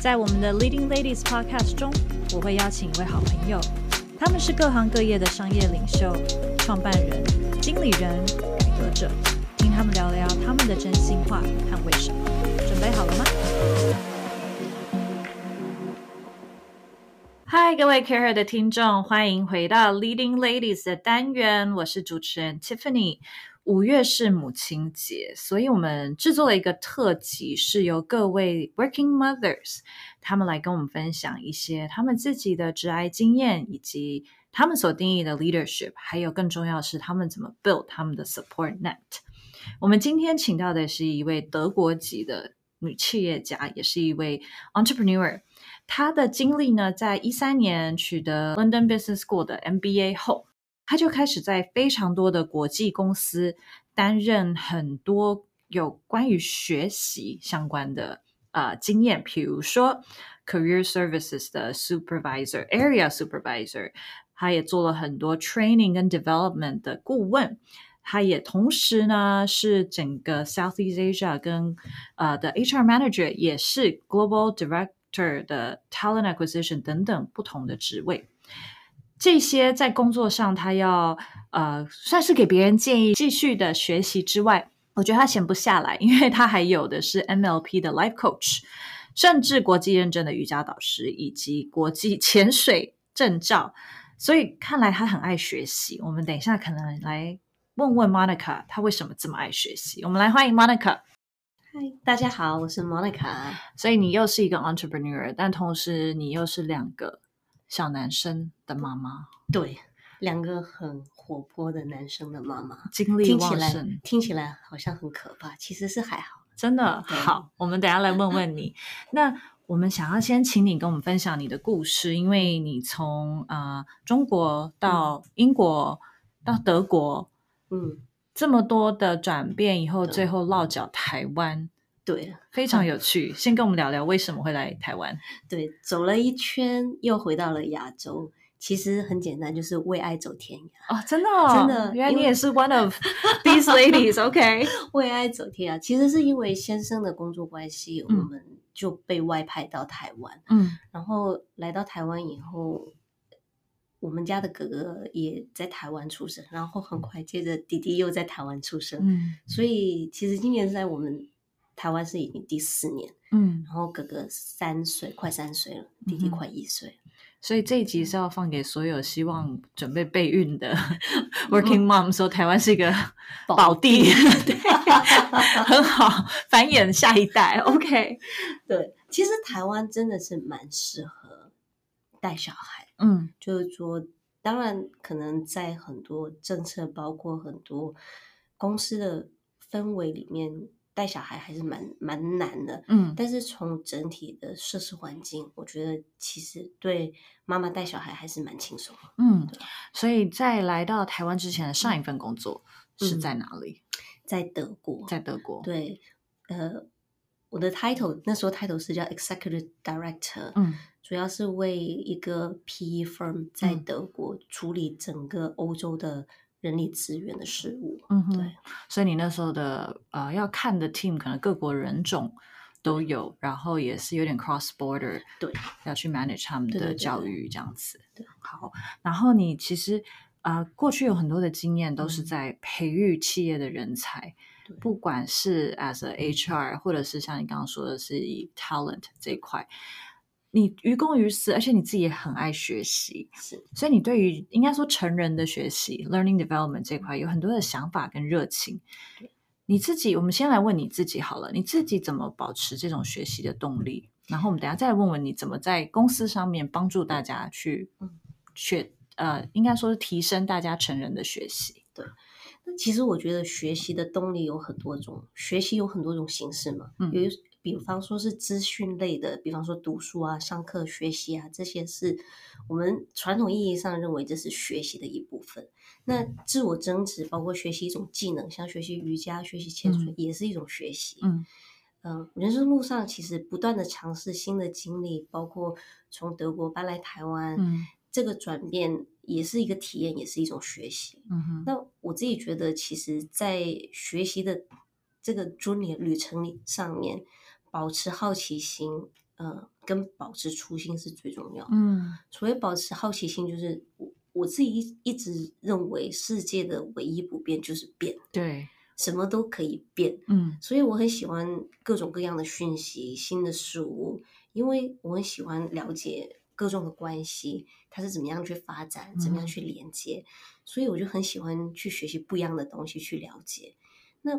在我们的 Leading Ladies Podcast 中，我会邀请一位好朋友，他们是各行各业的商业领袖、创办人、经理人、改革者，听他们聊聊他们的真心话和为什么。准备好了吗？嗨，各位 Care 的听众，欢迎回到 Leading Ladies 的单元，我是主持人 Tiffany。五月是母亲节，所以我们制作了一个特辑，是由各位 Working Mothers 他们来跟我们分享一些他们自己的职癌经验，以及他们所定义的 leadership，还有更重要是他们怎么 build 他们的 support net。我们今天请到的是一位德国籍的女企业家，也是一位 entrepreneur。她的经历呢，在一三年取得 London Business School 的 MBA 后。他就开始在非常多的国际公司担任很多有关于学习相关的呃经验，比如说 career services 的 supervisor、area supervisor，他也做了很多 training 跟 development 的顾问，他也同时呢是整个 Southeast Asia 跟呃的 HR manager，也是 global director 的 talent acquisition 等等不同的职位。这些在工作上，他要呃，算是给别人建议，继续的学习之外，我觉得他闲不下来，因为他还有的是 MLP 的 Life Coach，甚至国际认证的瑜伽导师，以及国际潜水证照，所以看来他很爱学习。我们等一下可能来问问 Monica，他为什么这么爱学习？我们来欢迎 Monica。嗨，大家好，我是 Monica。所以你又是一个 entrepreneur，但同时你又是两个。小男生的妈妈，对，两个很活泼的男生的妈妈，精力旺盛，听起来好像很可怕，其实是还好，真的好。我们等下来问问你，那我们想要先请你跟我们分享你的故事，因为你从啊中国到英国到德国，嗯，这么多的转变以后，最后落脚台湾。对，非常有趣。先跟我们聊聊为什么会来台湾？对，走了一圈又回到了亚洲。其实很简单，就是为爱走天涯。哦，真的，真的，原来你也是 one of these ladies。OK，为爱走天涯，其实是因为先生的工作关系，我们就被外派到台湾。嗯，然后来到台湾以后，我们家的哥哥也在台湾出生，然后很快接着弟弟又在台湾出生。嗯，所以其实今年在我们。台湾是已经第四年，嗯，然后哥哥三岁，快三岁了，弟弟快一岁，所以这一集是要放给所有希望准备备孕的 working mom，说台湾是一个宝地，对，很好繁衍下一代。OK，对，其实台湾真的是蛮适合带小孩，嗯，就是说，当然可能在很多政策，包括很多公司的氛围里面。带小孩还是蛮蛮难的，嗯，但是从整体的设施环境，我觉得其实对妈妈带小孩还是蛮轻松，嗯，所以在来到台湾之前的上一份工作是。在哪里？在德国，在德国，对，呃，我的 title 那时候 title 是叫 executive director，嗯，主要是为一个 PE firm 在德国处理整个欧洲的。人力资源的事物，嗯，对，所以你那时候的呃要看的 team 可能各国人种都有，然后也是有点 cross border，对，要去 manage 他们的教育这样子。对，好，然后你其实呃过去有很多的经验都是在培育企业的人才，不管是 as a HR 或者是像你刚刚说的是以 talent 这一块。你于公于私，而且你自己也很爱学习，是，所以你对于应该说成人的学习 （learning development） 这块有很多的想法跟热情。你自己，我们先来问你自己好了，你自己怎么保持这种学习的动力？然后我们等下再问问你怎么在公司上面帮助大家去学，呃，应该说是提升大家成人的学习。对，那其实我觉得学习的动力有很多种，学习有很多种形式嘛，嗯有。比方说是资讯类的，比方说读书啊、上课学习啊，这些是我们传统意义上认为这是学习的一部分。那自我增值，包括学习一种技能，像学习瑜伽、学习潜水，也是一种学习。嗯嗯，人生路上其实不断的尝试新的经历，包括从德国搬来台湾，这个转变也是一个体验，也是一种学习。嗯哼，那我自己觉得，其实，在学习的这个 journey 旅程里上面。保持好奇心，呃，跟保持初心是最重要。嗯，所谓保持好奇心，就是我我自己一一直认为世界的唯一不变就是变。对，什么都可以变。嗯，所以我很喜欢各种各样的讯息、新的事物，因为我很喜欢了解各种的关系，它是怎么样去发展，怎么样去连接，所以我就很喜欢去学习不一样的东西，去了解。那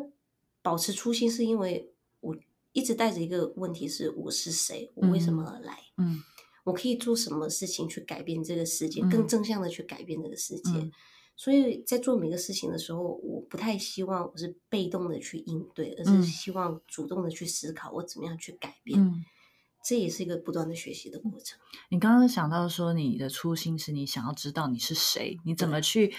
保持初心是因为我。一直带着一个问题是：我是谁？我为什么而来？嗯，我可以做什么事情去改变这个世界，更正向的去改变这个世界？所以在做每个事情的时候，我不太希望我是被动的去应对，而是希望主动的去思考我怎么样去改变。这也是一个不断的学习的过程。你刚刚想到说，你的初心是你想要知道你是谁，你怎么去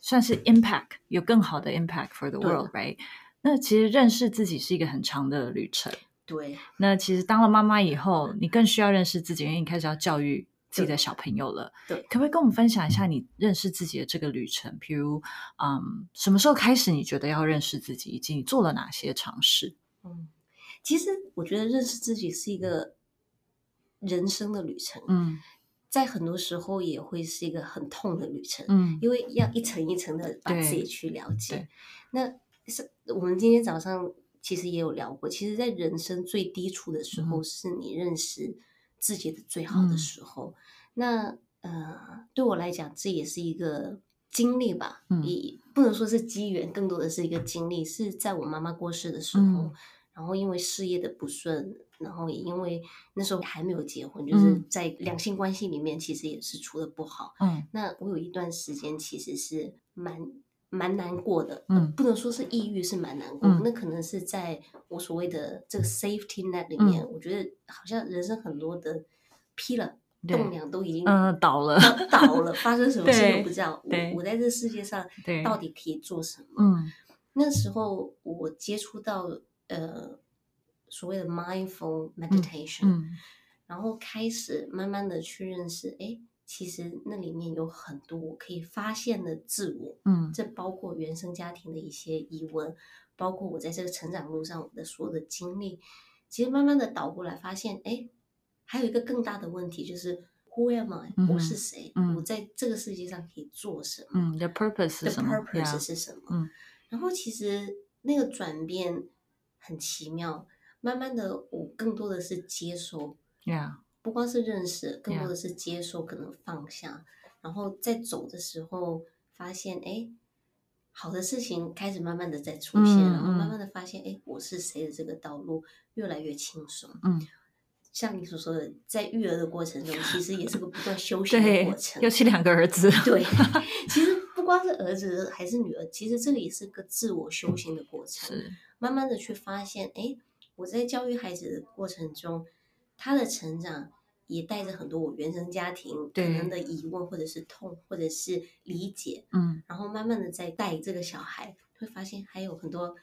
算是 impact 有更好的 impact for the world，right？那其实认识自己是一个很长的旅程。对。那其实当了妈妈以后，你更需要认识自己，因为你开始要教育自己的小朋友了。对。可不可以跟我们分享一下你认识自己的这个旅程？譬如，嗯，什么时候开始你觉得要认识自己，以及你做了哪些尝试？嗯，其实我觉得认识自己是一个人生的旅程。嗯。在很多时候也会是一个很痛的旅程。嗯。因为要一层一层的把自己去了解。那。是我们今天早上其实也有聊过，其实，在人生最低处的时候，是你认识自己的最好的时候。那呃，对我来讲，这也是一个经历吧，也不能说是机缘，更多的是一个经历。是在我妈妈过世的时候，然后因为事业的不顺，然后也因为那时候还没有结婚，就是在两性关系里面，其实也是处的不好。嗯，那我有一段时间其实是蛮。蛮难过的，嗯，不能说是抑郁，是蛮难过。那可能是在我所谓的这个 safety net 里面，我觉得好像人生很多的劈了栋梁都已经嗯倒了，倒了，发生什么事都不知道。我我在这世界上到底可以做什么？嗯，那时候我接触到呃所谓的 mindful meditation，然后开始慢慢的去认识，哎。其实那里面有很多我可以发现的自我，嗯，这包括原生家庭的一些疑问，包括我在这个成长路上我的所有的经历。其实慢慢的倒过来发现，哎，还有一个更大的问题就是 Who am I？我是谁？我在这个世界上可以做什么？嗯，The purpose 是什么？Purpose 是什么？嗯，然后其实那个转变很奇妙，慢慢的我更多的是接收，Yeah。不光是认识，更多的是接受，可能放下，然后在走的时候发现，哎，好的事情开始慢慢的在出现，然后慢慢的发现，哎，我是谁的这个道路越来越轻松。嗯，像你所说的，在育儿的过程中，其实也是个不断修行的过程。尤其两个儿子，对，其实不光是儿子还是女儿，其实这个也是个自我修行的过程。是，慢慢的去发现，哎，我在教育孩子的过程中。他的成长也带着很多我原生家庭可能的疑问，或者是痛，或者是理解，嗯，然后慢慢的在带这个小孩，会发现还有很多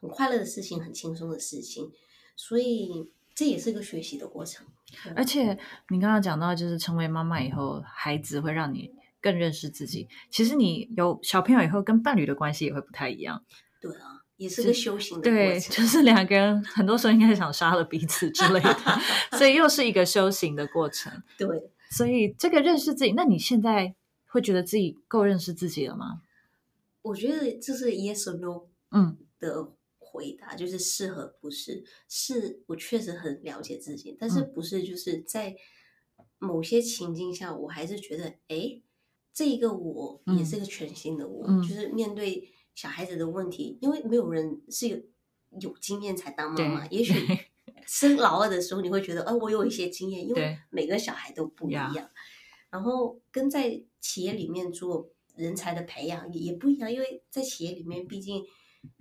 很快乐的事情，很轻松的事情，所以这也是个学习的过程。而且你刚刚讲到，就是成为妈妈以后，孩子会让你更认识自己。其实你有小朋友以后，跟伴侣的关系也会不太一样。对啊。也是个修行的对，就是两个人很多时候应该想杀了彼此之类的，所以又是一个修行的过程。对，所以这个认识自己，那你现在会觉得自己够认识自己了吗？我觉得这是 yes or no 嗯的回答，就是是和不是。是我确实很了解自己，但是不是就是在某些情境下，我还是觉得，哎，这一个我也是个全新的我，就是面对。小孩子的问题，因为没有人是有有经验才当妈妈。也许 生老二的时候，你会觉得，呃，我有一些经验，因为每个小孩都不一样。然后跟在企业里面做人才的培养也不一样，因为在企业里面，毕竟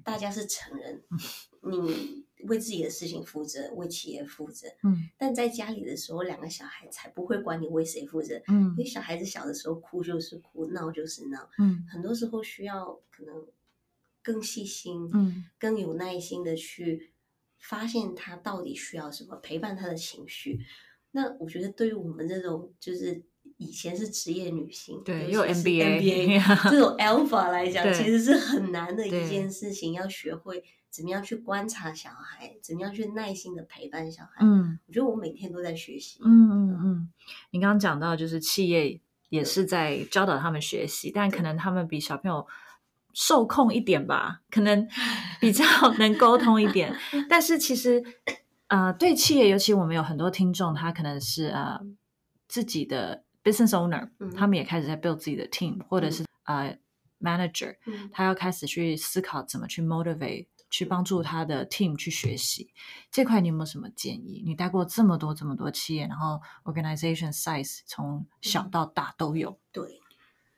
大家是成人，你为自己的事情负责，为企业负责。嗯，但在家里的时候，两个小孩才不会管你为谁负责。嗯，因为小孩子小的时候哭就是哭，闹就是闹。嗯，很多时候需要可能更细心，嗯，更有耐心的去发现他到底需要什么，陪伴他的情绪。那我觉得对于我们这种就是以前是职业女性，对，又 MBA 这种 Alpha 来讲，其实是很难的一件事情，要学会怎么样去观察小孩，怎么样去耐心的陪伴小孩。嗯我觉得我每天都在学习。嗯嗯嗯，你刚刚讲到就是企业也是在教导他们学习，但可能他们比小朋友受控一点吧，可能比较能沟通一点。但是其实呃，对企业，尤其我们有很多听众，他可能是呃自己的 business owner，、嗯。他们也开始在 build 自己的 team，或者是、呃 manager，嗯。他要开始去思考怎么去 motivate，去帮助他的 team 去学习。这块，你有没有什么建议？你带过这么多这么多企业，然后 organization size 从小到大都有，对，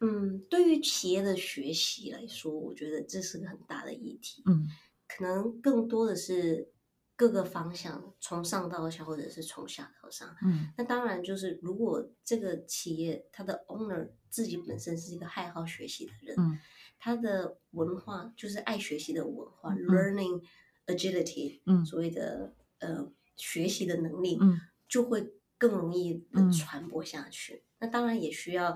嗯，对于企业的学习来说，我觉得这是个很大的议题。嗯可能更多的是各个方向，从上到下，或者是从下到上。嗯那当然就是，如果这个企业它的 owner 自己本身是一个爱好学习的人，嗯他的文化就是爱学习的文化、嗯 l e a r n i n g agility，嗯所谓的呃学习的能力，嗯就会更容易嗯的传播下去。那当然也需要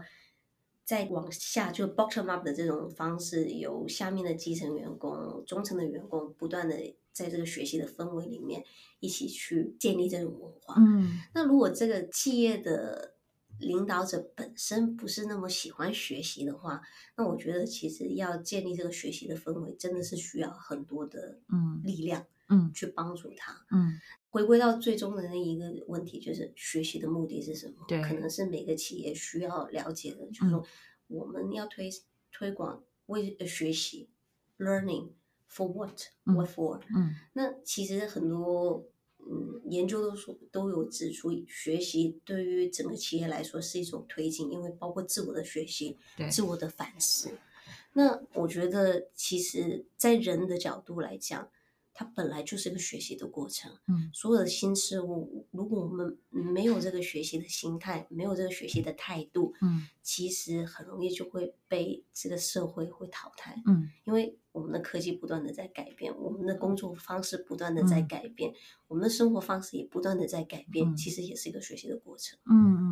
再往下，就 bottom up 的这种方式，由下面的基层员工、中层的员工不断的在这个学习的氛围里面一起去建立这种文化。嗯那如果这个企业的领导者本身不是那么喜欢学习的话，那我觉得其实要建立这个学习的氛围，真的是需要很多的嗯力量嗯去帮助他。嗯回归到最终的那一个问题，就是学习的目的是什么？对可能是每个企业需要了解的，就是说我们要推推广为呃学习 learning for what 嗯 what for？嗯那其实很多嗯研究都说都有指出，学习对于整个企业来说是一种推进，因为包括自我的学习、对自我的反思。那我觉得，其实，在人的角度来讲，它本来就是一个学习的过程。嗯所有的新事物，如果我们没有这个学习的心态，没有这个学习的态度，嗯其实很容易就会被这个社会会淘汰。嗯因为我们的科技不断的在改变，我们的工作方式不断的在嗯改变，我们的生活方式也不断的在改变，嗯其实也是一个学习的过程。嗯。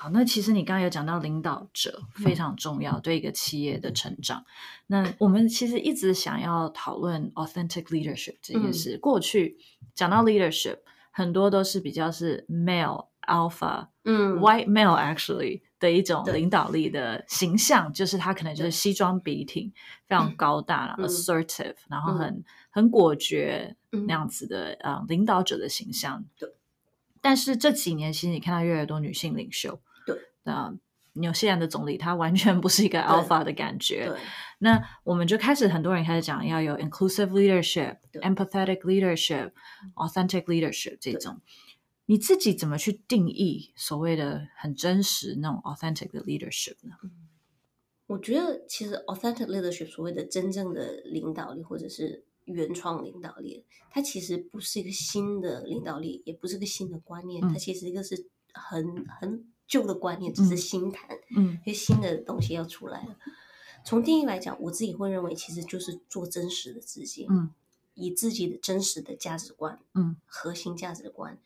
好，那其实你刚刚有讲到领导者非常重要，对一个企业的成长。那我们其实一直想要讨论 authentic leadership 这件事。过去讲到 leadership，很多都是比较是 male alpha、嗯 white male actually 的一种领导力的形象，就是他可能就是西装笔挺，非常高大，assertive，然后嗯很很果决嗯那样子的呃领导者的形象。对。但是这几年，其实你看到越来越多女性领袖。对。那纽西兰的总理，他完全不是一个 alpha 的感觉。那我们就开始，很多人开始讲要有 inclusive leadership、empathetic leadership、authentic leadership 这种。你自己怎么去定义所谓的很真实那种 authentic 的 leadership 呢？我觉得其实 authentic leadership 所谓的真正的领导力，或者是原创领导力，它其实不是一个新的领导力，也不是个新的观念，嗯它其实一个是很很旧的观念，只是嗯。新谈。嗯。因为新的东西要出来了。从定义来讲，我自己会认为，其实就是做真实的自己，嗯，以自己的真实的价值观，嗯，核心价值观、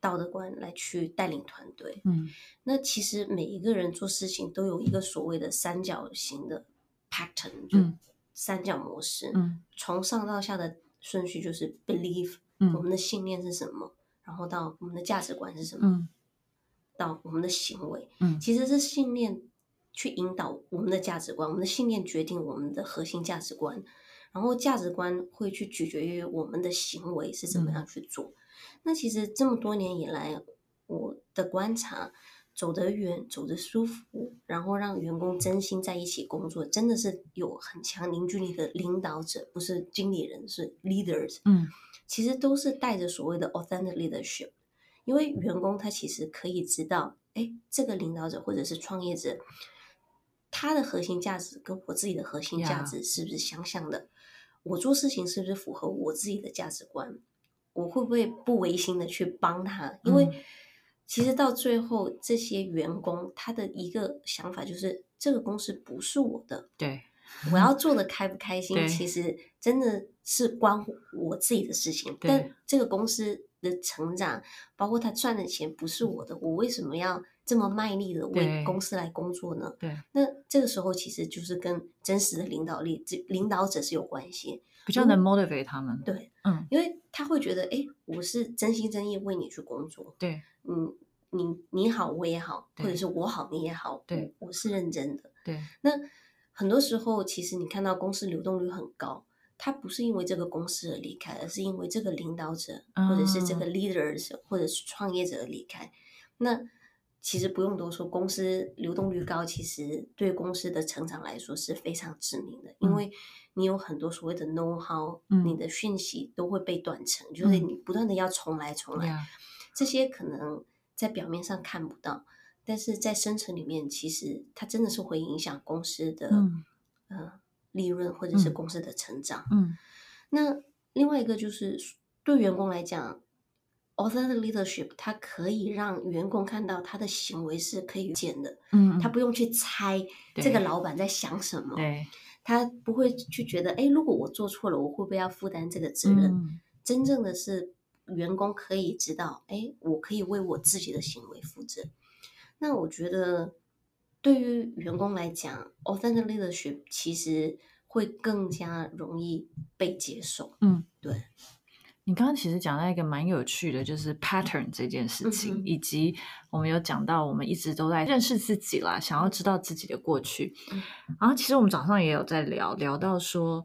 道德观来去带领团队。嗯。那其实每一个人做事情都有一个所谓的三角形的 pattern，就嗯。三角模式，嗯。从上到下的顺序就是 belief，、嗯。我们的信念是什么，然后到我们的价值观是什么，嗯到我们的行为。嗯其实是信念去引导我们的价值观，我们的信念决定我们的核心价值观，然后价值观会去取决于我们的行为是怎么样去做。那其实这么多年以来，我的观察，走得远，走得舒服，然后让员工真心在一起工作，真的是有很强凝聚力的领导者，不是经理人，是 leaders。嗯其实都是带着所谓的 authentic leadership，因为员工他其实可以知道，哎，这个领导者或者是创业者，他的核心价值跟我自己的核心价值是不是相像的？我做事情是不是符合我自己的价值观？我会不会不违心的去帮他？因为其实到最后，这些员工他的一个想法就是，这个公司不是我的。对，我要做的开不开心，其实真的是关乎我自己的事情。但这个公司的成长，包括他赚的钱，不是我的，我为什么要？这么卖力的为公司来工作呢？对，那这个时候其实就是跟真实的领导力、这领导者是有关系，比较能 motivate 他们。对，嗯，因为他会觉得，哎，我是真心真意为你去工作。对，嗯，你你好，我也好，或者是我好，你也好。对，我是认真的。对，那很多时候其实你看到公司流动率很高，它不是因为这个公司而离开，而是因为这个领导者或者是这个 leaders 或者是创业者而离开。那其实不用多说，公司流动率高，其实对公司的成长来说是非常致命的，因为你有很多所谓的 know how，你的讯息都会被断层，就是你不断的要重来重来，这些可能在表面上看不到，但是在深层里面，其实它真的是会影响公司的呃利润或者是公司的成长。嗯，那另外一个就是对员工来讲。Authentic leadership，它可以让员工看到他的行为是可以预见的，嗯，他不用去猜这个老板在想什么，对，他不会去觉得，哎，如果我做错了，我会不会要负担这个责任？真正的是员工可以知道，哎，我可以为我自己的行为负责。那我觉得，对于员工来讲，Authentic leadership 其实会更加容易被接受，嗯，对。你刚刚其实讲到一个蛮有趣的，就是 pattern 这件事情，以及我们有讲到，我们一直都在认识自己啦，想要知道自己的过去。然后其实我们早上也有在聊聊到说，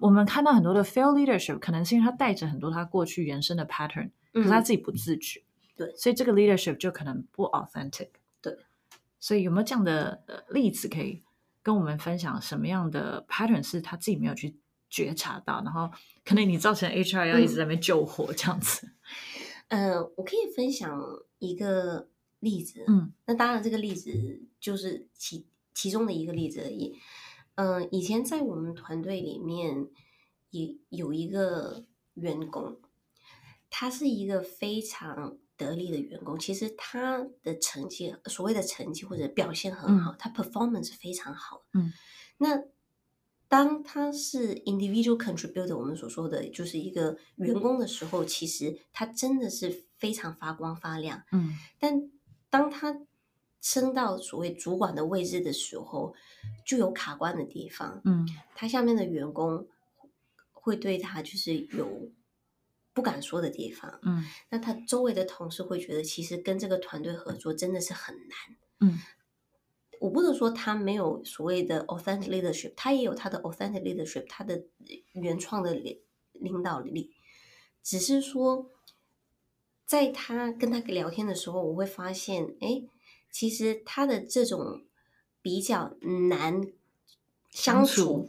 我们看到很多的 fail leadership，可能是因为他带着很多他过去原生的 pattern，可是他自己不自觉。对，所以这个 leadership 就可能不 authentic。对，所以有没有这样的例子可以跟我们分享？什么样的 pattern 是他自己没有去？觉察到，然后可能你造成 HR 要一直在那边救火这样子。呃，我可以分享一个例子，嗯，那当然这个例子就是其其中的一个例子而已。嗯，以前在我们团队里面也有一个员工，他是一个非常得力的员工，其实他的成绩，所谓的成绩或者表现很好，他 performance 非常好，嗯，那。当他是 individual contributor，我们所说的就是一个员工的时候，其实他真的是非常发光发亮。嗯，但当他升到所谓主管的位置的时候，就有卡关的地方。嗯，他下面的员工会对他就是有不敢说的地方。嗯，那他周围的同事会觉得，其实跟这个团队合作真的是很难。嗯。我不能说他没有所谓的 authentic leadership，他也有他的 authentic leadership，他的原创的领领导力。只是说，在他跟他聊天的时候，我会发现，哎，其实他的这种比较难相处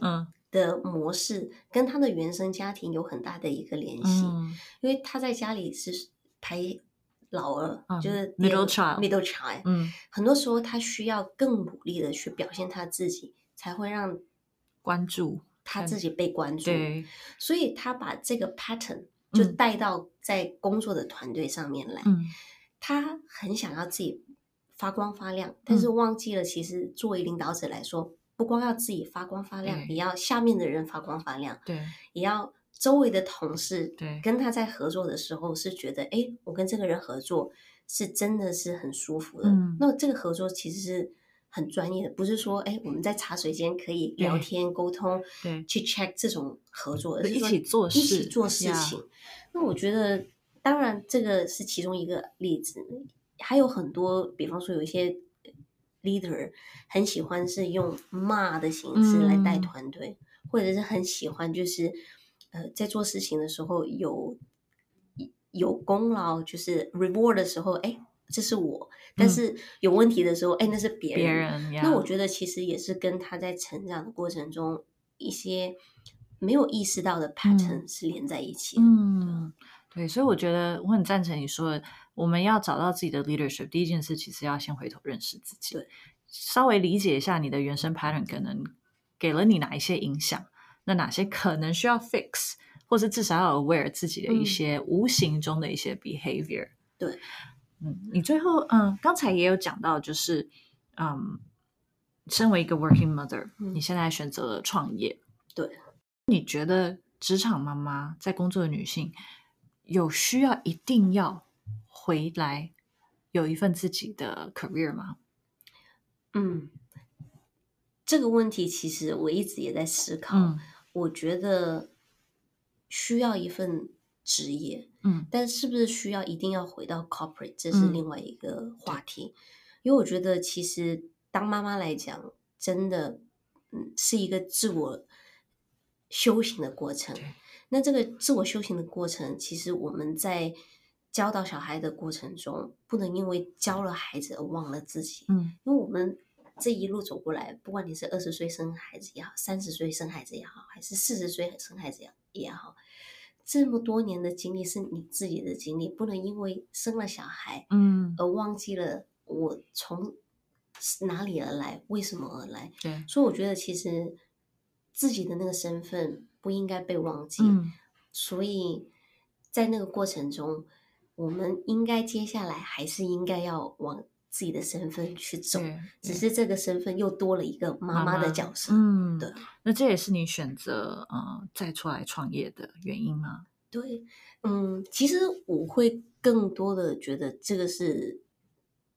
的模式，跟他的原生家庭有很大的一个联系。因为他在家里是排。老二就是 middle child，middle child，嗯，很多时候他需要更努力的去表现他自己，才会让关注他自己被关注。对，所以他把这个 pattern 就带到在工作的团队上面来。嗯，他很想要自己发光发亮，但是忘记了，其实作为领导者来说，不光要自己发光发亮，也要下面的人发光发亮。对，也要。周围的同事对跟他在合作的时候是觉得，哎，我跟这个人合作是真的是很舒服的。那这个合作其实是很专业的，不是说，哎，我们在茶水间可以聊天沟通，对，去 check 这种合作，而是一起做事，一起做事情。那我觉得，当然这个是其中一个例子，还有很多，比方说有一些 leader 很喜欢是用骂的形式来带团队，或者是很喜欢就是。呃，在做事情的时候有有功劳，就是 reward 的时候，哎，这是我；但是有问题的时候，哎，那是别人。别人。那我觉得其实也是跟他在成长的过程中一些没有意识到的 pattern 是连在一起的。嗯，对，所以我觉得我很赞成你说的，我们要找到自己的 leadership，第一件事其实要先回头认识自己，对，稍微理解一下你的原生 pattern 可能给了你哪一些影响。那哪些可能需要 fix，或是至少要 aware 自己的一些无形中的一些 behavior。对，嗯，你最后嗯，刚才也有讲到，就是嗯，身为一个 working mother，你现在选择了创业。对，你觉得职场妈妈在工作的女性有需要一定要回来有一份自己的 career 吗？嗯。这个问题其实我一直也在思考。我觉得需要一份职业，嗯，但是不是需要一定要回到 corporate，这是另外一个话题。因为我觉得其实当妈妈来讲，真的，嗯，是一个自我修行的过程。那这个自我修行的过程，其实我们在教导小孩的过程中，不能因为教了孩子而忘了自己。嗯，因为我们。这一路走过来，不管你是二十岁生孩子也好，三十岁生孩子也好，还是四十岁生孩子也也好，这么多年的经历是你自己的经历，不能因为生了小孩，嗯，而忘记了我从哪里而来，为什么而来。对，所以我觉得其实自己的那个身份不应该被忘记。所以在那个过程中，我们应该接下来还是应该要往。自己的身份去走，只是这个身份又多了一个妈妈的角色。嗯，对。那这也是你选择呃再出来创业的原因吗？对，嗯，其实我会更多的觉得这个是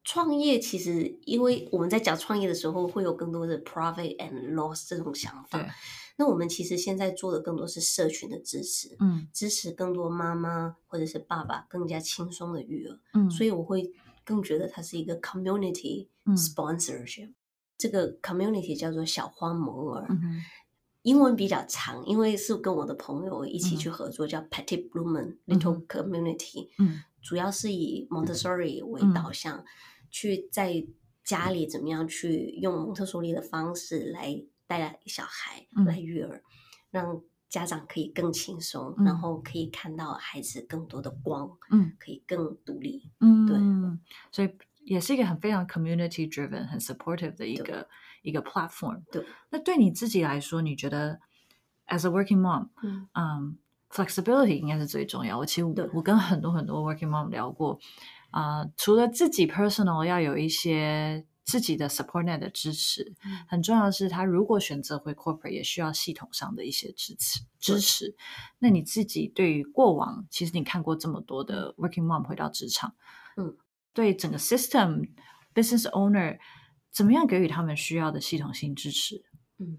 创业。其实因为我们在讲创业的时候，会有更多的 profit and loss 这种想法。那我们其实现在做的更多是社群的支持，嗯，支持更多妈妈或者是爸爸更加轻松的育儿。嗯，所以我会。更觉得它是一个 community sponsorship，这个 community 叫做小花摩尔，英文比较长，因为是跟我的朋友一起去合作，叫 Petit Blumen Little Community，嗯，主要是以 Montessori 为导向，去在家里怎么样去用蒙特梭利的方式来带小孩来育儿，让。家长可以更轻松，然后可以看到孩子更多的光，嗯，可以更独立，嗯，对，所以也是一个很非常 community driven、很 supportive 的一个一个 platform。对，那对你自己来说，你觉得 as a working mom，嗯，flexibility 应该是最重要。我其实我跟很多很多 working mom 聊过，啊，除了自己 personal 要有一些。自己的 support net 的支持很重要的是，他如果选择回 corporate，也需要系统上的一些支持支持。那你自己对于过往，其实你看过这么多的 working mom 回到职场，嗯，对整个 system business owner 怎么样给予他们需要的系统性支持？嗯，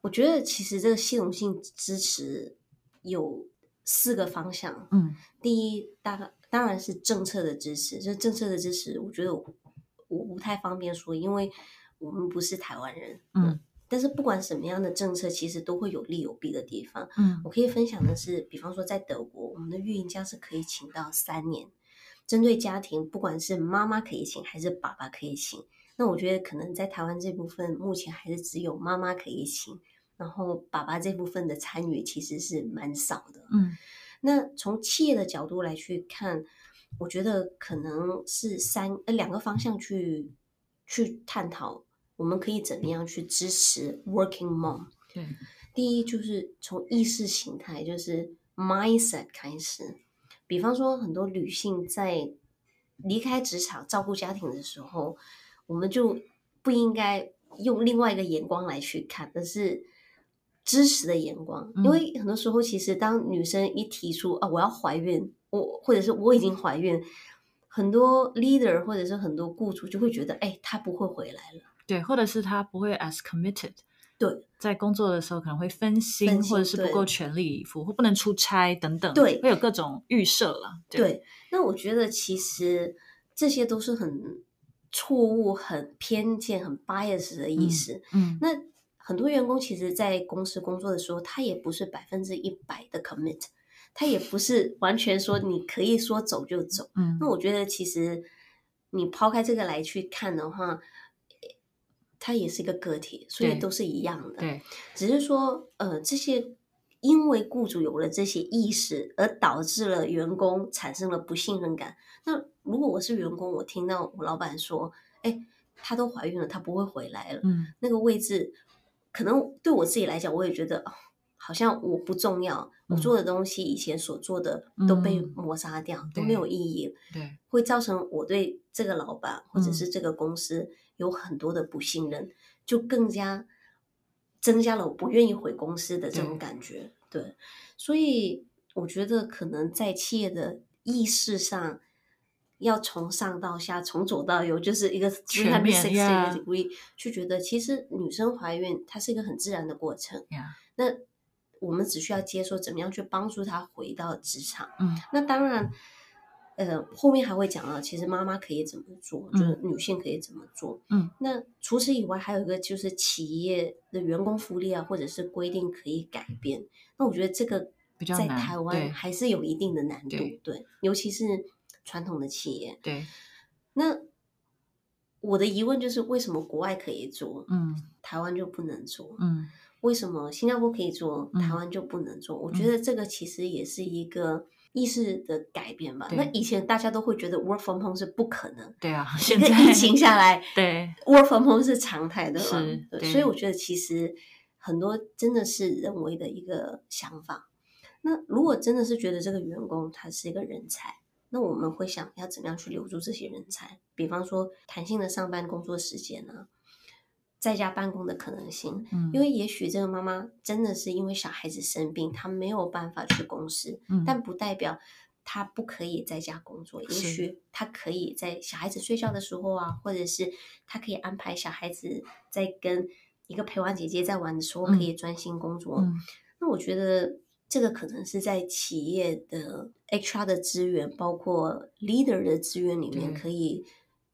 我觉得其实这个系统性支持有四个方向。嗯，第一，大当然是政策的支持。这政策的支持，我觉得。我不太方便说，因为我们不是台湾人。嗯，但是不管什么样的政策，其实都会有利有弊的地方。嗯，我可以分享的是，比方说在德国，我们的育婴假是可以请到三年，针对家庭，不管是妈妈可以请还是爸爸可以请。那我觉得可能在台湾这部分，目前还是只有妈妈可以请，然后爸爸这部分的参与其实是蛮少的。嗯，那从企业的角度来去看。我觉得可能是三呃两个方向去去探讨，我们可以怎么样去支持 working mom？对，第一就是从意识形态，就是 mindset 开始。比方说，很多女性在离开职场照顾家庭的时候，我们就不应该用另外一个眼光来去看，而是支持的眼光。因为很多时候，其实当女生一提出啊，我要怀孕。我或者是我已经怀孕，很多 leader 或者是很多雇主就会觉得，哎，他不会回来了。对，或者是他不会 as committed。对，在工作的时候可能会分心，或者是不够全力以赴，或不能出差等等。对，会有各种预设了。对，那我觉得其实这些都是很错误、很偏见、很 bias 的意思。嗯，那很多员工其实，在公司工作的时候，他也不是百分之一百的 commit。他也不是完全说你可以说走就走，嗯，那我觉得其实你抛开这个来去看的话，他也是一个个体，所以都是一样的，对，只是说呃这些因为雇主有了这些意识，而导致了员工产生了不信任感。那如果我是员工，我听到我老板说，哎，她都怀孕了，她不会回来了，嗯，那个位置可能对我自己来讲，我也觉得好像我不重要，我做的东西以前所做的都被抹杀掉，都没有意义，对，会造成我对这个老板或者是这个公司有很多的不信任，就更加增加了我不愿意回公司的这种感觉。对，所以我觉得可能在企业的意识上。要从上到下，从左到右，就是一个全面 degree 去觉得，其实女生怀孕它是一个很自然的过程。那我们只需要接受怎么样去帮助他回到职场。嗯，那当然，呃，后面还会讲到，其实妈妈可以怎么做，就是女性可以怎么做。嗯，那除此以外，还有一个就是企业的员工福利啊，或者是规定可以改变。那我觉得这个在台湾还是有一定的难度，对，尤其是。传统的企业，对，那我的疑问就是，为什么国外可以做，嗯，台湾就不能做？嗯，为什么新加坡可以做，台湾就不能做？我觉得这个其实也是一个意识的改变吧。那以前大家都会觉得 work from home 是不可能，对啊，现在疫情下来，对 work from home 是常态的，是，所以我觉得其实很多真的是人为的一个想法。那如果真的是觉得这个员工他是一个人才，那我们会想要怎么样去留住这些人才？比方说弹性的上班工作时间呢，在家办公的可能性。嗯，因为也许这个妈妈真的是因为小孩子生病，她没有办法去公司。嗯，但不代表她不可以在家工作。也许她可以在小孩子睡觉的时候啊，或者是她可以安排小孩子在跟一个陪玩姐姐在玩的时候，可以专心工作。嗯，那我觉得。这个可能是在企业的 HR 的资源，包括 leader 的资源里面，可以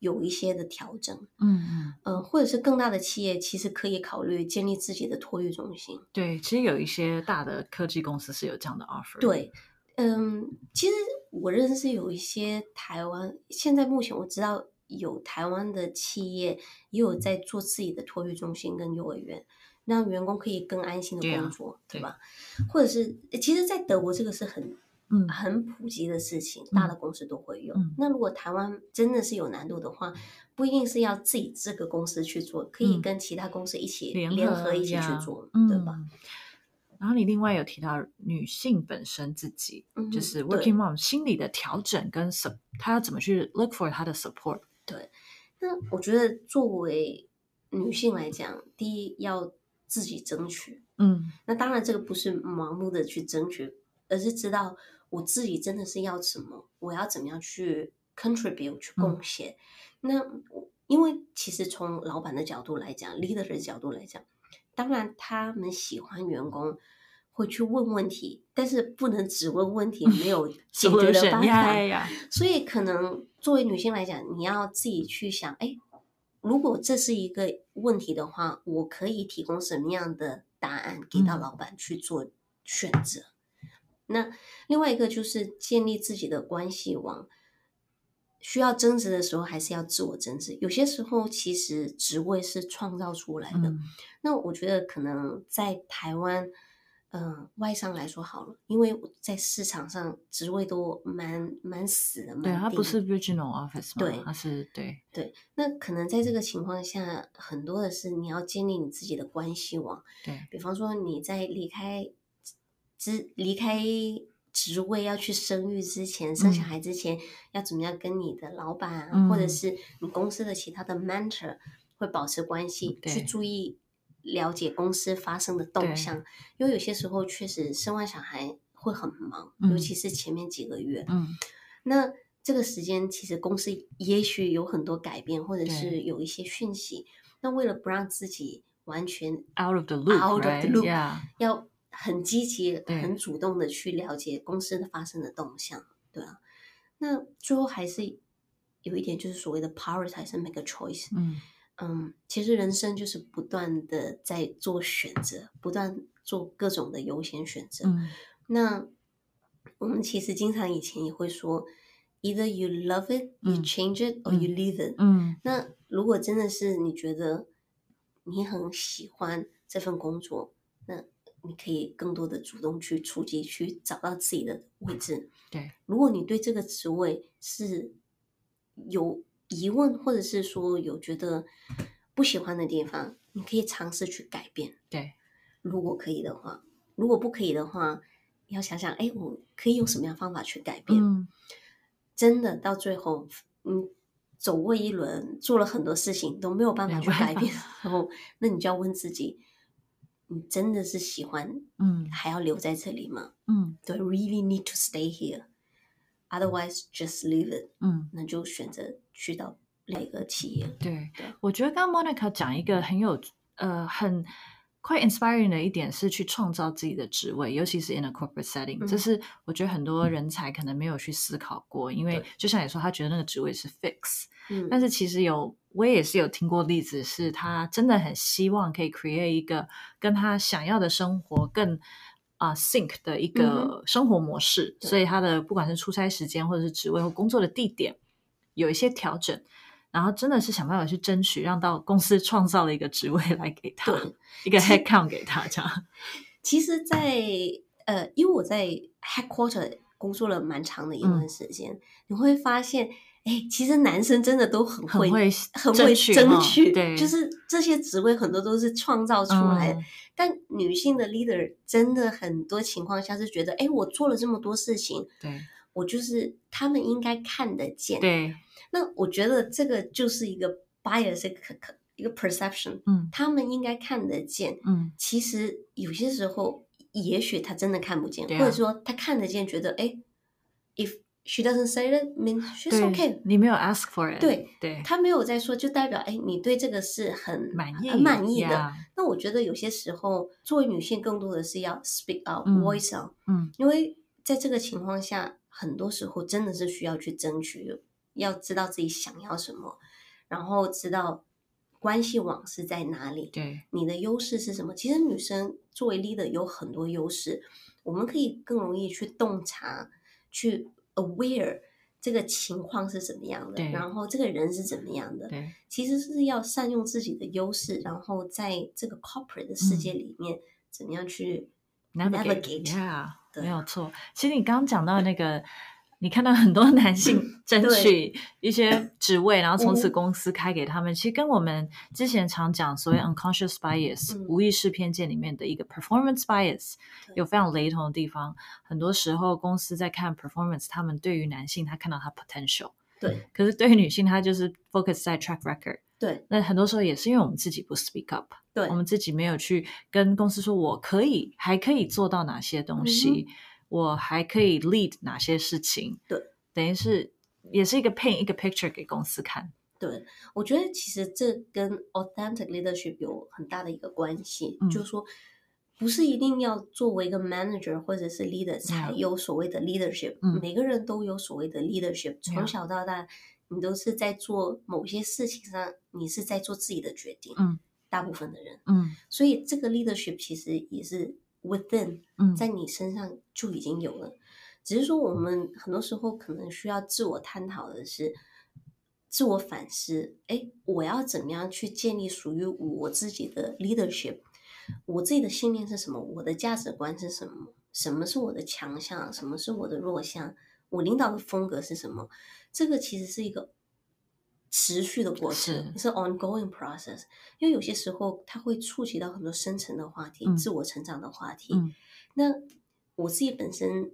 有一些的调整。嗯嗯嗯，或者是更大的企业，其实可以考虑建立自己的托育中心。对，其实有一些大的科技公司是有这样的 offer。对，嗯，其实我认识有一些台湾，现在目前我知道有台湾的企业也有在做自己的托育中心跟幼儿园。让员工可以更安心的工作，对吧？或者是，其实，在德国这个是很嗯很普及的事情，大的公司都会用。那如果台湾真的是有难度的话，不一定是要自己这个公司去做，可以跟其他公司一起联合一起去做，对吧？然后你另外有提到女性本身自己，就是 working mom 心理的调整跟 sup，她要怎么去 look for 她的 support？对，那我觉得作为女性来讲，第一要。自己争取，嗯，那当然这个不是盲目的去争取，而是知道我自己真的是要什么，我要怎么样去 contribute 去贡献。那因为其实从老板的角度来讲，leader 的角度来讲，当然他们喜欢员工会去问问题，但是不能只问问题，没有 解决的办法。所以可能作为女性来讲，你要自己去想，哎。如果这是一个问题的话，我可以提供什么样的答案给到老板去做选择？那另外一个就是建立自己的关系网。需要增值的时候，还是要自我增值。有些时候，其实职位是创造出来的。那我觉得可能在台湾。嗯，外商来说好了，因为在市场上职位都蛮蛮死的嘛，对，它不是 regional office 嘛，对，它是对对。那可能在这个情况下，很多的是你要建立你自己的关系网，对比方说你在离开职离开职位要去生育之前，生小孩之前，要怎么样跟你的老板或者是你公司的其他的 mentor 会保持关系，去注意。了解公司发生的动向，因为有些时候确实生完小孩会很忙，尤其是前面几个月。嗯，那这个时间其实公司也许有很多改变，或者是有一些讯息。那为了不让自己完全 out of the loop，out of the loop，要很积极、很主动的去了解公司的发生的动向，对啊。那最后还是有一点，就是所谓的 prioritize make a choice。嗯。嗯，其实人生就是不断的在做选择，不断做各种的优先选择。嗯，那我们其实经常以前也会说，either you love it, you change it, or you leave it。嗯，那如果真的是你觉得你很喜欢这份工作，那你可以更多的主动去出击，去找到自己的位置。对，如果你对这个职位是有。疑问，或者是说有觉得不喜欢的地方，你可以尝试去改变。对，如果可以的话，如果不可以的话，你要想想，哎，我可以用什么样方法去改变？真的到最后，嗯，走过一轮，做了很多事情都没有办法去改变，然后，那你就要问自己，你真的是喜欢，嗯，还要留在这里吗？嗯，对，really need to stay here，otherwise just leave it。嗯，那就选择去到另一个企业。对，我觉得刚刚 Monica 讲一个很有，呃，很。quite inspiring 的一点是去创造自己的职位，尤其是 in a corporate setting，这是我觉得很多人才可能没有去思考过。因为就像你说，他觉得那个职位是 fix，嗯但是其实有我也是有听过例子，是他真的很希望可以 create 一个跟他想要的生活更啊 sync 的一个生活模式，所以他的不管是出差时间或者是职位或工作的地点有一些调整。然后真的是想办法去争取，让到公司创造了一个职位来给他，一个 head count 给他这样。其实，在呃，因为我在 headquarter 工作了蛮长的一段时间，你会发现，哎，其实男生真的都很会很会争取，对，就是这些职位很多都是创造出来的。但女性的 leader 真的很多情况下是觉得，哎，我做了这么多事情，对。我就是他们应该看得见，对。那我觉得这个就是一个 bias，可可一个 perception，嗯，他们应该看得见，嗯，其实有些时候也许他真的看不见，或者说他看得见，觉得哎，if she doesn't say it，mean she's okay，你没有 ask for it，对对，他没有在说，就代表哎，你对这个是很满意很满意的。那我觉得有些时候作为女性，更多的是要 speak out，voice out，嗯，因为在这个情况下，很多时候真的是需要去争取。要知道自己想要什么，然后知道关系网是在哪里。对，你的优势是什么？其实女生作为 leader 有很多优势，我们可以更容易去洞察、去 aware 这个情况是怎么样的，然后这个人是怎么样的。对，其实是要善用自己的优势，然后在这个 corporate 的世界里面，怎么样去 navigate？没有错。其实你刚刚讲到那个。你看到很多男性争取一些职位，然后从此公司开给他们，其实跟我们之前常讲所谓 unconscious bias 无意识偏见里面的一个 performance bias 有非常雷同的地方。很多时候公司在看 performance，他们对于男性他看到他 potential，对，可是对于女性他就是 focus 在 track record，对。那很多时候也是因为我们自己不 speak up，对，我们自己没有去跟公司说我可以还可以做到哪些东西。我还可以 lead 哪些事情？对，等于是也是一个 paint 一个 picture 给公司看。对，我觉得其实这跟 authentic leadership 有很大的一个关系，就是说不是一定要作为一个 manager 或者是 leader 才有所谓的 leadership，每个人都有所谓的 leadership。从小到大，你都是在做某些事情上，你是在做自己的决定。嗯，大部分的人，嗯，所以这个 leadership 其实也是。Within，在你身上就已经有了，只是说我们很多时候可能需要自我探讨的是，自我反思。哎，我要怎么样去建立属于我自己的 leadership？我自己的信念是什么？我的价值观是什么？什么是我的强项？什么是我的弱项？我领导的风格是什么？这个其实是一个。持续的过程是 ongoing process，因为有些时候它会触及到很多深层的话题，自我成长的话题。那我自己本身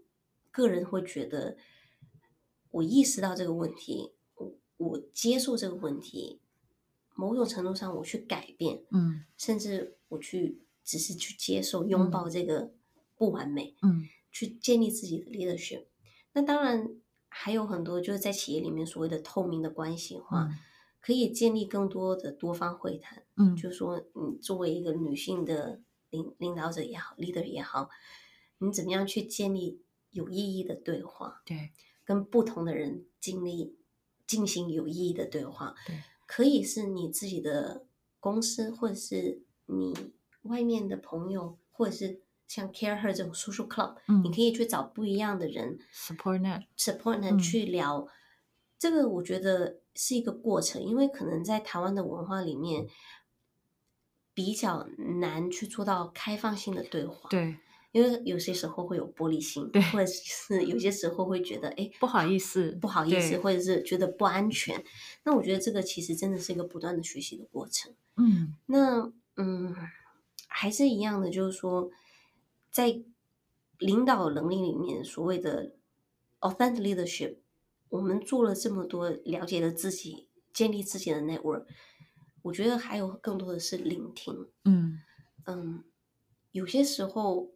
个人会觉得，我意识到这个问题，我我接受这个问题，某种程度上我去改变，嗯，甚至我去只是去接受拥抱这个不完美，嗯，去建立自己的 leadership。那当然。还有很多就是在企业里面所谓的透明的关系化，可以建立更多的多方会谈。嗯，就是说，你作为一个女性的领领导者也好，leader 也好，你怎么样去建立有意义的对话？对，跟不同的人经历进行有意义的对话。对，可以是你自己的公司，或者是你外面的朋友，或者是。像 Care Her 这种 social club，你可以去找不一样的人 support net，support net 去聊。这个我觉得是一个过程，因为可能在台湾的文化里面比较难去做到开放性的对话。对，因为有些时候会有玻璃心，对，或者是有些时候会觉得哎不好意思，不好意思，或者是觉得不安全。那我觉得这个其实真的是一个不断的学习的过程。嗯，那嗯还是一样的，就是说。在领导能力里面，所谓的 authentic leadership，我们做了这么多，了解了自己，建立自己的 network，我觉得还有更多的是聆听。嗯嗯，有些时候，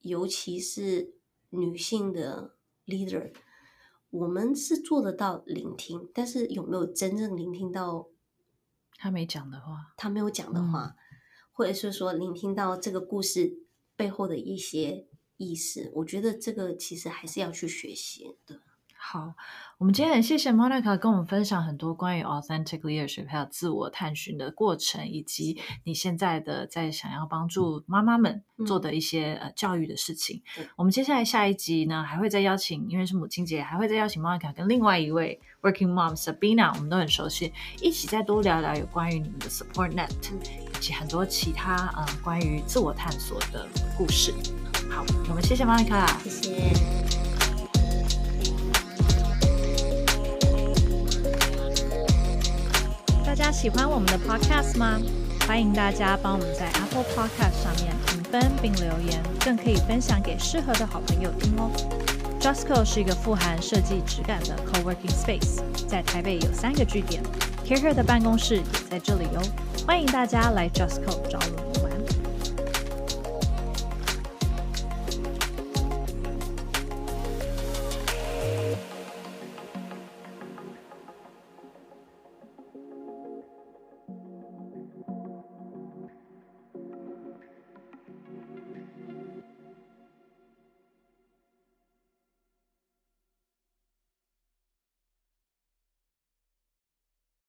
尤其是女性的 leader，我们是做得到聆听，但是有没有真正聆听到他没讲的话？他没有讲的话，或者是说聆听到这个故事背后的一些意思？我觉得这个其实还是要去学习的。好，我们今天很谢谢 Monica 跟我们分享很多关于 authentic leadership 还有自我探寻的过程，以及你现在的在想要帮助妈妈们做的一些呃教育的事情。我们接下来下一集呢，还会再邀请，因为是母亲节，还会再邀请 Monica 跟另外一位 working mom Sabina，我们都很熟悉，一起再多聊聊有关于你们的 support net 很多其他呃关于自我探索的故事。好，我们谢谢 Monica，谢谢。大家喜欢我们的 Podcast 吗？欢迎大家帮我们在 Apple Podcast 上面评分并留言，更可以分享给适合的好朋友听哦。Justco 是一个富含设计质感的 Co-working Space，在台北有三个据点 k a r e r 的办公室也在这里哦。欢迎大家来 Justco 找我。